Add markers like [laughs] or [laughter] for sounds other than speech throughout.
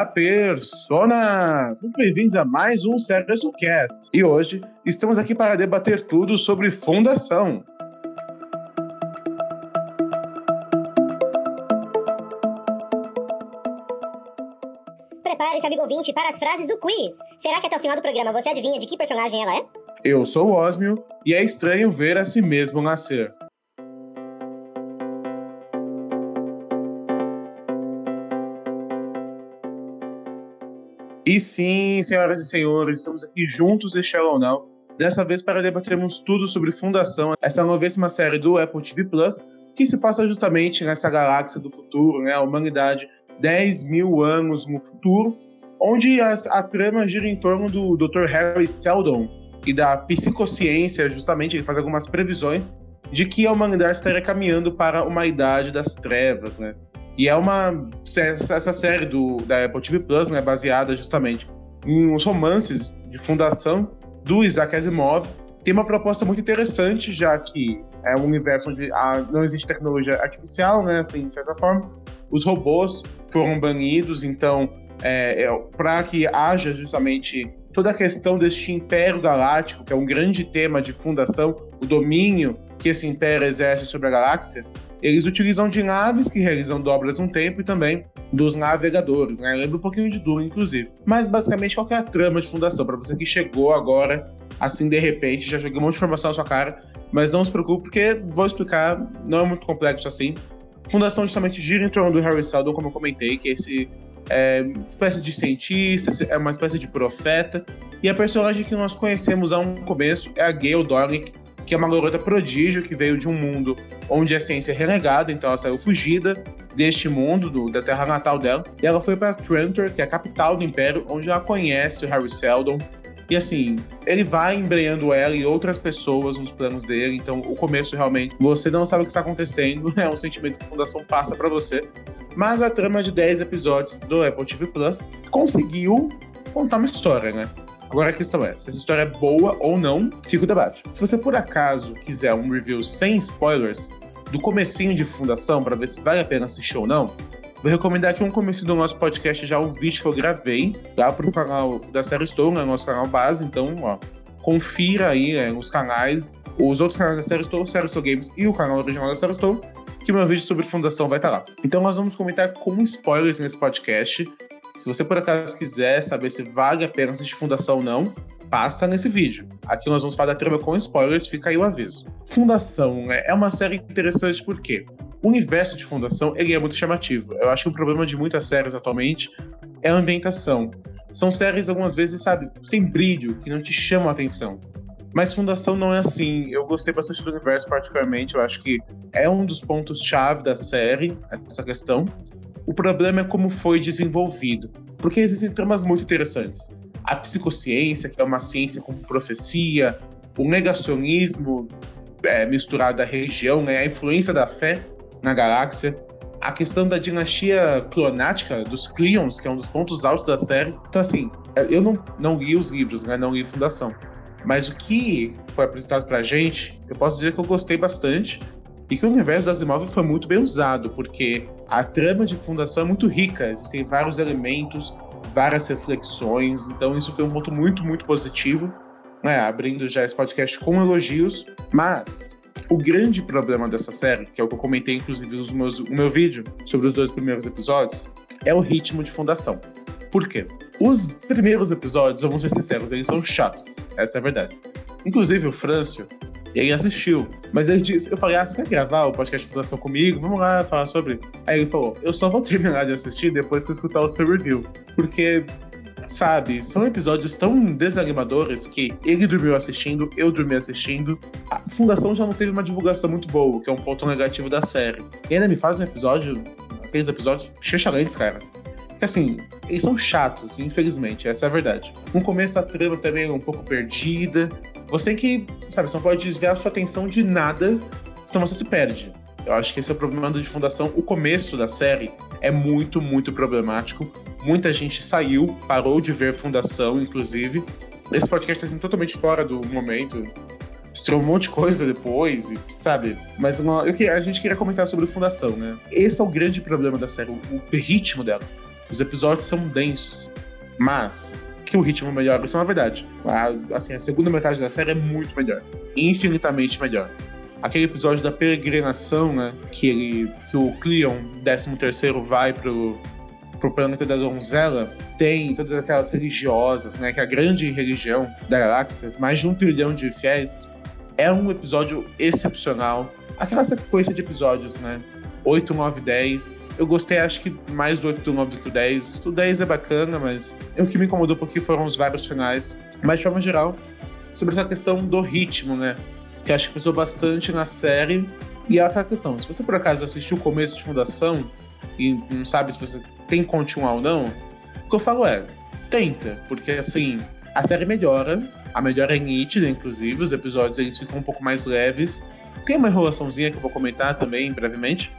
Olá, persona! Muito bem-vindos a mais um Séries do Cast. E hoje estamos aqui para debater tudo sobre fundação. Prepare-se, amigo ouvinte, para as frases do quiz. Será que até o final do programa você adivinha de que personagem ela é? Eu sou o Osmio e é estranho ver a si mesmo nascer. E sim, senhoras e senhores, estamos aqui juntos, ou não. Dessa vez para debatermos tudo sobre Fundação, essa novíssima série do Apple TV Plus, que se passa justamente nessa galáxia do futuro, né? A humanidade 10 mil anos no futuro, onde as, a trama gira em torno do Dr. Harry Seldon e da psicociência, justamente, ele faz algumas previsões de que a humanidade estaria caminhando para uma idade das trevas, né? E é uma essa série do da Apple TV Plus, né, baseada justamente em uns romances de fundação do Isaac Asimov, tem uma proposta muito interessante, já que é um universo onde não existe tecnologia artificial, né, assim, de certa forma. Os robôs foram banidos, então, é, é, para que haja justamente toda a questão deste império galáctico, que é um grande tema de fundação, o domínio que esse império exerce sobre a galáxia, eles utilizam de naves que realizam dobras um tempo e também dos navegadores, né? Lembra um pouquinho de Dune, inclusive. Mas basicamente qual é a trama de fundação? Para você que chegou agora, assim de repente, já joguei um monte de informação na sua cara, mas não se preocupe, porque vou explicar, não é muito complexo assim. Fundação justamente gira em torno do Harry Seldon, como eu comentei, que é esse é, espécie de cientista, é uma espécie de profeta. E a personagem que nós conhecemos a um começo é a Gale Dornick, que é uma garota prodígio que veio de um mundo onde a ciência é renegada, então ela saiu fugida deste mundo, do, da terra natal dela, e ela foi para Trantor, que é a capital do Império, onde ela conhece o Harry Seldon. E assim, ele vai embreando ela e outras pessoas nos planos dele, então o começo realmente, você não sabe o que está acontecendo, [laughs] é um sentimento que a Fundação passa para você. Mas a trama de 10 episódios do Apple TV Plus conseguiu contar uma história, né? Agora a questão é, se essa história é boa ou não, fica o debate. Se você por acaso quiser um review sem spoilers do comecinho de Fundação para ver se vale a pena assistir ou não, vou recomendar aqui um começo do nosso podcast já o vídeo que eu gravei lá pro canal da Série Store, né, nosso canal base, então, ó, confira aí né, os canais, os outros canais da Série Store, Série Store Games e o canal original da Série Store, que meu vídeo sobre fundação vai estar tá lá. Então nós vamos comentar com spoilers nesse podcast. Se você por acaso quiser saber se vale a pena assistir Fundação ou não, passa nesse vídeo. Aqui nós vamos falar da trama com spoilers, fica aí o aviso. Fundação né, é uma série interessante porque o universo de Fundação ele é muito chamativo. Eu acho que o problema de muitas séries atualmente é a ambientação. São séries, algumas vezes, sabe, sem brilho, que não te chamam a atenção. Mas Fundação não é assim. Eu gostei bastante do universo, particularmente. Eu acho que é um dos pontos-chave da série, essa questão. O problema é como foi desenvolvido, porque existem tramas muito interessantes. A psicociência, que é uma ciência com profecia, o negacionismo é, misturado à religião, né, a influência da fé na galáxia, a questão da dinastia clonática dos Cleons, que é um dos pontos altos da série. Então, assim, eu não, não li os livros, né, não li Fundação. Mas o que foi apresentado pra gente, eu posso dizer que eu gostei bastante e que o universo das Asimov foi muito bem usado, porque a trama de fundação é muito rica, existem vários elementos, várias reflexões, então isso foi um ponto muito, muito positivo, né? abrindo já esse podcast com elogios, mas o grande problema dessa série, que é o que eu comentei inclusive no meu vídeo sobre os dois primeiros episódios, é o ritmo de fundação. Por quê? Os primeiros episódios, vamos ser sinceros, eles são chatos, essa é a verdade. Inclusive o Frâncio, e ele assistiu. Mas ele disse, eu falei, ah, você quer gravar o podcast de fundação comigo? Vamos lá falar sobre. Aí ele falou, eu só vou [laughs] terminar de assistir depois que eu escutar o seu review. Porque, sabe, são episódios tão desanimadores que ele dormiu assistindo, eu dormi assistindo. A fundação já não teve uma divulgação muito boa, que é um ponto negativo da série. E ainda me faz um episódio, aqueles episódios chechalentes, cara. Que assim, eles são chatos, infelizmente, essa é a verdade. No começo a trama também é um pouco perdida, você tem que, sabe, você não pode desviar a sua atenção de nada, senão você se perde. Eu acho que esse é o problema de Fundação. O começo da série é muito, muito problemático. Muita gente saiu, parou de ver Fundação, inclusive. Esse podcast está sendo totalmente fora do momento. Estreou um monte de coisa depois, sabe? Mas uma, eu, a gente queria comentar sobre Fundação, né? Esse é o grande problema da série, o, o ritmo dela. Os episódios são densos, mas que o ritmo melhora, isso é uma verdade. A, assim, a segunda metade da série é muito melhor, infinitamente melhor. Aquele episódio da peregrinação, né, que ele, que o Cleon, 13 terceiro, vai pro pro planeta da donzela, tem todas aquelas religiosas, né, que é a grande religião da galáxia, mais de um trilhão de fiéis, é um episódio excepcional. Aquela sequência de episódios, né? 8, 9, 10. Eu gostei, acho que mais do 8 do 9 do que o 10. O 10 é bacana, mas o que me incomodou um pouquinho foram os vários finais. Mas, de forma geral, sobre essa questão do ritmo, né? Que acho que pesou bastante na série. E é aquela questão: se você por acaso assistiu o começo de Fundação e não sabe se você tem que continuar ou não, o que eu falo é: tenta, porque assim, a série melhora, a melhora é nítida, inclusive, os episódios eles ficam um pouco mais leves. Tem uma enrolaçãozinha que eu vou comentar também brevemente,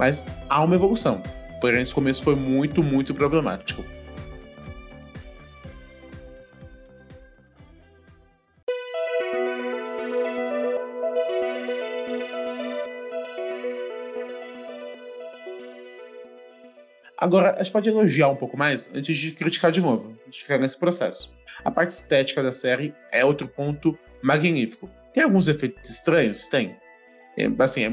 mas há uma evolução. Porém, esse começo foi muito, muito problemático. Agora, a gente pode elogiar um pouco mais antes de criticar de novo, a gente ficar nesse processo. A parte estética da série é outro ponto magnífico. Tem alguns efeitos estranhos? Tem. É, assim, é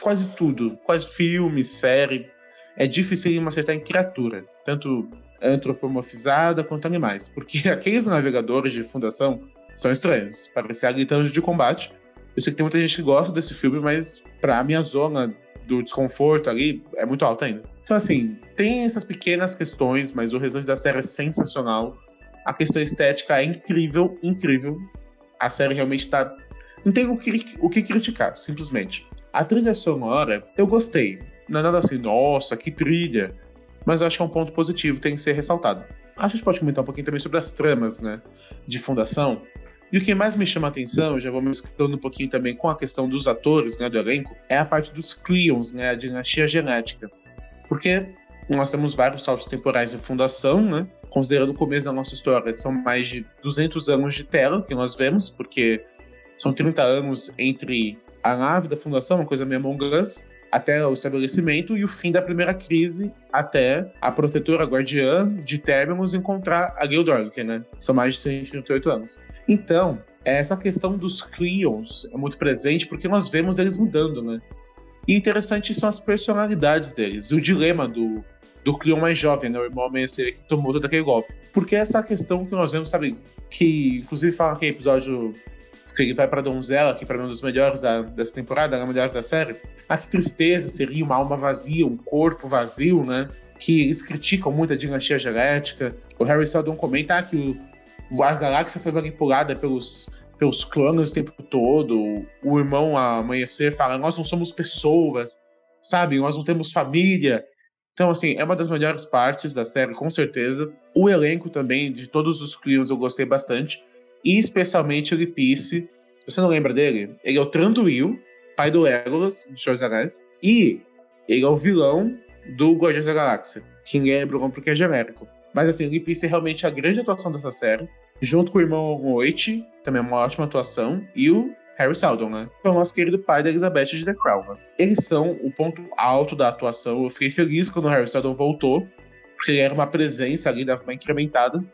quase tudo. Quase filme, série. É difícil acertar em criatura, tanto antropomorfizada quanto animais, porque [laughs] aqueles navegadores de fundação são estranhos. Parecem habilitantes de combate. Eu sei que tem muita gente que gosta desse filme, mas pra minha zona do desconforto ali é muito alta ainda. Então, assim, tem essas pequenas questões, mas o restante da série é sensacional. A questão estética é incrível, incrível. A série realmente tá. Não tem o que, o que criticar, simplesmente. A trilha sonora, eu gostei. Não é nada assim, nossa, que trilha. Mas eu acho que é um ponto positivo, tem que ser ressaltado. A gente pode comentar um pouquinho também sobre as tramas, né? De fundação. E o que mais me chama a atenção, já vou me escutando um pouquinho também com a questão dos atores, né, do elenco, é a parte dos Cleons, né, a dinastia genética. Porque nós temos vários saltos temporais em fundação, né? Considerando o começo da nossa história, são mais de 200 anos de tela que nós vemos, porque são 30 anos entre a nave da fundação, uma coisa meio Among Us, até o estabelecimento e o fim da primeira crise até a protetora guardiã de Terminus encontrar a Gildorg, né? São mais de 138 anos. Então, essa questão dos Cleons é muito presente porque nós vemos eles mudando, né? E interessante são as personalidades deles, o dilema do, do Cleon mais jovem, né? O irmão amanhecer que tomou todo aquele golpe. Porque essa questão que nós vemos, sabe? Que inclusive fala aquele episódio ele vai pra Donzela, que para mim é um dos melhores da, dessa temporada, um dos melhores da série. Ah, que tristeza seria uma alma vazia, um corpo vazio, né? Que eles criticam muito a dinastia genética. O Harry Seldon comenta ah, que o, a galáxia foi manipulada pelos, pelos clones o tempo todo. O irmão amanhecer fala: Nós não somos pessoas, sabe? Nós não temos família. Então, assim, é uma das melhores partes da série, com certeza. O elenco também, de todos os Cleons, eu gostei bastante e especialmente o Lipice. Você não lembra dele, ele é o Tranduil, pai do Legolas, de Senhor dos Anéis, e ele é o vilão do Guardiões da Galáxia, que lembra porque é genérico. Mas assim, o Lipice é realmente a grande atuação dessa série, junto com o irmão Noite, também é uma ótima atuação, e o Harry Seldon, né? Que é o nosso querido pai da Elizabeth de The Crown. Né? Eles são o ponto alto da atuação. Eu fiquei feliz quando o Harry Seldon voltou, porque ele era uma presença ali, dava uma incrementada.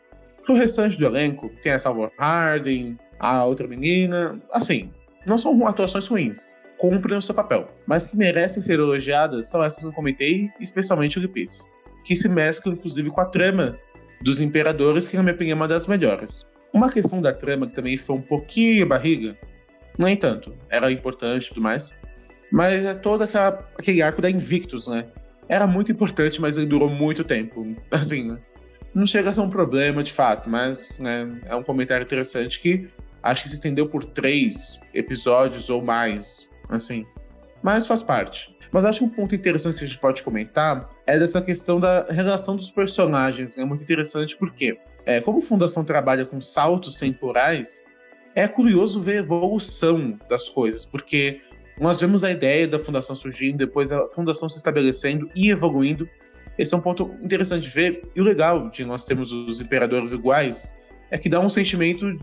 Pro restante do elenco, tem a Salvador Harding, a outra menina. Assim, não são atuações ruins. Cumprem o seu papel. Mas que merecem ser elogiadas são essas que eu comentei, especialmente o Lipis. Que se mesclam, inclusive, com a trama dos Imperadores, que, na minha opinião, é uma das melhores. Uma questão da trama que também foi um pouquinho barriga, nem tanto, era importante e tudo mais, mas é todo aquela, aquele arco da Invictus, né? Era muito importante, mas ele durou muito tempo. Assim, né? Não chega a ser um problema de fato, mas né, é um comentário interessante que acho que se estendeu por três episódios ou mais, assim. Mas faz parte. Mas acho que um ponto interessante que a gente pode comentar é dessa questão da relação dos personagens. É né? muito interessante porque, é, como Fundação trabalha com saltos temporais, é curioso ver a evolução das coisas, porque nós vemos a ideia da Fundação surgindo, depois a Fundação se estabelecendo e evoluindo, esse é um ponto interessante de ver. E o legal de nós termos os imperadores iguais é que dá um sentimento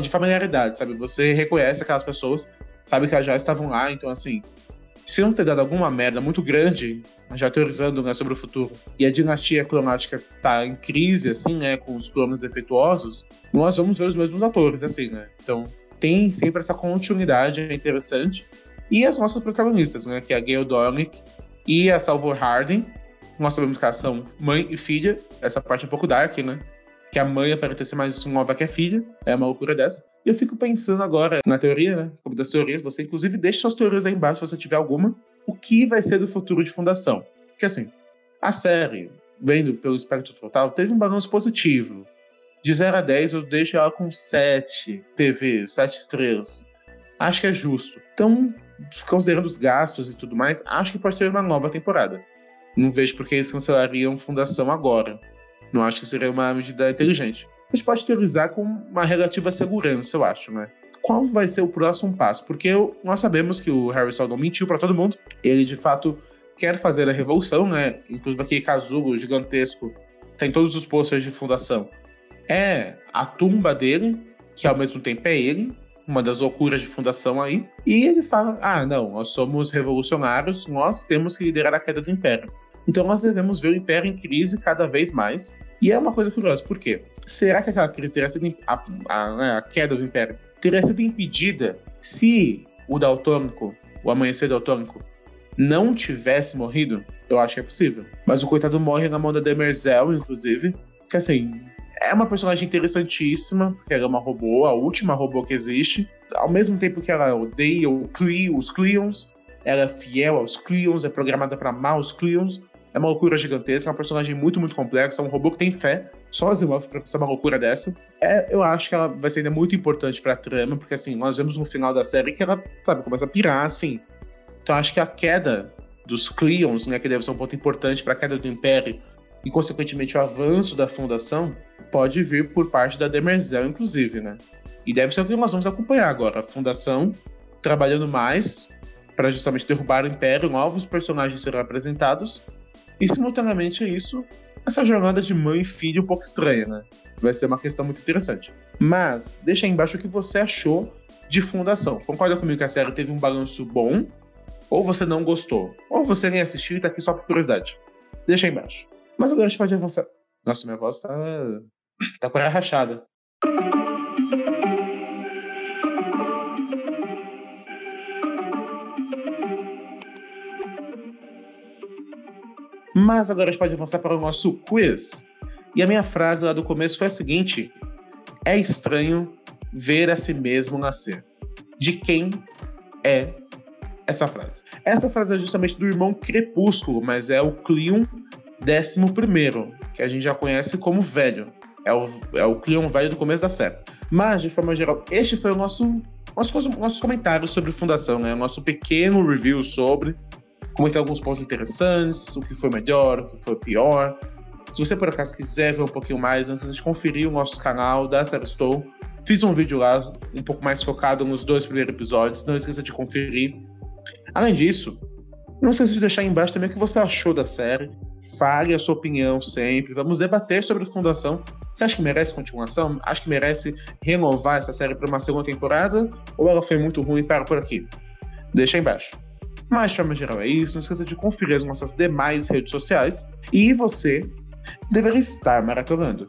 de familiaridade, sabe? Você reconhece aquelas pessoas, sabe que elas já estavam lá, então assim, se não ter dado alguma merda muito grande, já teorizando né, sobre o futuro, e a dinastia cromática tá em crise, assim, né, com os clones defeituosos, nós vamos ver os mesmos atores, assim, né? Então, tem sempre essa continuidade interessante. E as nossas protagonistas, né, que é a Gail Dornick e a Salvor Harding. Elas são mãe e filha, essa parte é um pouco dark, né? Que a mãe aparenta ser mais nova que a filha, é uma loucura dessa. E eu fico pensando agora na teoria, né? Como das teorias, você inclusive deixa suas teorias aí embaixo se você tiver alguma. O que vai ser do futuro de Fundação? Porque assim, a série, vendo pelo espectro total, teve um balanço positivo. De 0 a 10, eu deixo ela com 7 TV, 7 estrelas. Acho que é justo. Então, considerando os gastos e tudo mais, acho que pode ter uma nova temporada. Não vejo por que eles cancelariam Fundação agora. Não acho que seria uma medida inteligente a gente pode teorizar com uma relativa segurança, eu acho, né? Qual vai ser o próximo passo? Porque nós sabemos que o Harry Seldon mentiu para todo mundo. Ele, de fato, quer fazer a revolução, né? Inclusive aquele casulo gigantesco tem todos os posters de fundação. É a tumba dele, que ao mesmo tempo é ele, uma das loucuras de fundação aí. E ele fala: ah, não, nós somos revolucionários, nós temos que liderar a queda do império. Então nós devemos ver o Império em crise cada vez mais. E é uma coisa curiosa, por quê? Será que aquela crise teria sido. A, a, né, a queda do Império teria sido impedida se o Daltônico, o Amanhecer Daltônico, não tivesse morrido? Eu acho que é possível. Mas o coitado morre na mão da Demerzel, inclusive. Que assim, é uma personagem interessantíssima, porque ela é uma robô, a última robô que existe. Ao mesmo tempo que ela odeia o Cleo, os Cleons, ela é fiel aos Cleons, é programada para amar os Cleons. É uma loucura gigantesca, é uma personagem muito, muito complexa, é um robô que tem fé, só Asimov pra pensar uma loucura dessa. É, eu acho que ela vai ser ainda muito importante pra trama, porque assim, nós vemos no final da série que ela, sabe, começa a pirar, assim. Então acho que a queda dos Cleons, né, que deve ser um ponto importante para a queda do Império, e consequentemente o avanço da Fundação, pode vir por parte da Demerzel, inclusive, né? E deve ser o que nós vamos acompanhar agora. A Fundação trabalhando mais para justamente derrubar o Império, novos personagens serão apresentados e, simultaneamente a isso, essa jornada de mãe e filho um pouco estranha, né? Vai ser uma questão muito interessante. Mas, deixa aí embaixo o que você achou de Fundação. Concorda comigo que a série teve um balanço bom? Ou você não gostou? Ou você nem assistiu e tá aqui só por curiosidade? Deixa aí embaixo. Mas agora a gente pode avançar. Nossa, minha voz tá. tá com a rachada. Mas agora a gente pode avançar para o nosso quiz. E a minha frase lá do começo foi a seguinte: É estranho ver a si mesmo nascer. De quem é essa frase? Essa frase é justamente do irmão Crepúsculo, mas é o Cleon décimo primeiro, que a gente já conhece como velho. É o, é o Cleon velho do começo da série. Mas, de forma geral, este foi o nosso, nosso, nosso comentário sobre Fundação, né? O nosso pequeno review sobre comentei alguns pontos interessantes, o que foi melhor, o que foi pior. Se você por acaso quiser ver um pouquinho mais, antes de conferir o nosso canal da Série Estou, fiz um vídeo lá um pouco mais focado nos dois primeiros episódios, não esqueça de conferir. Além disso, não esqueça de deixar aí embaixo também o que você achou da série. Fale a sua opinião sempre. Vamos debater sobre a Fundação. Você acha que merece continuação? Acha que merece renovar essa série para uma segunda temporada? Ou ela foi muito ruim e para por aqui? Deixa aí embaixo. Mas de forma geral é isso. Não esqueça de conferir as nossas demais redes sociais. E você deveria estar maratonando.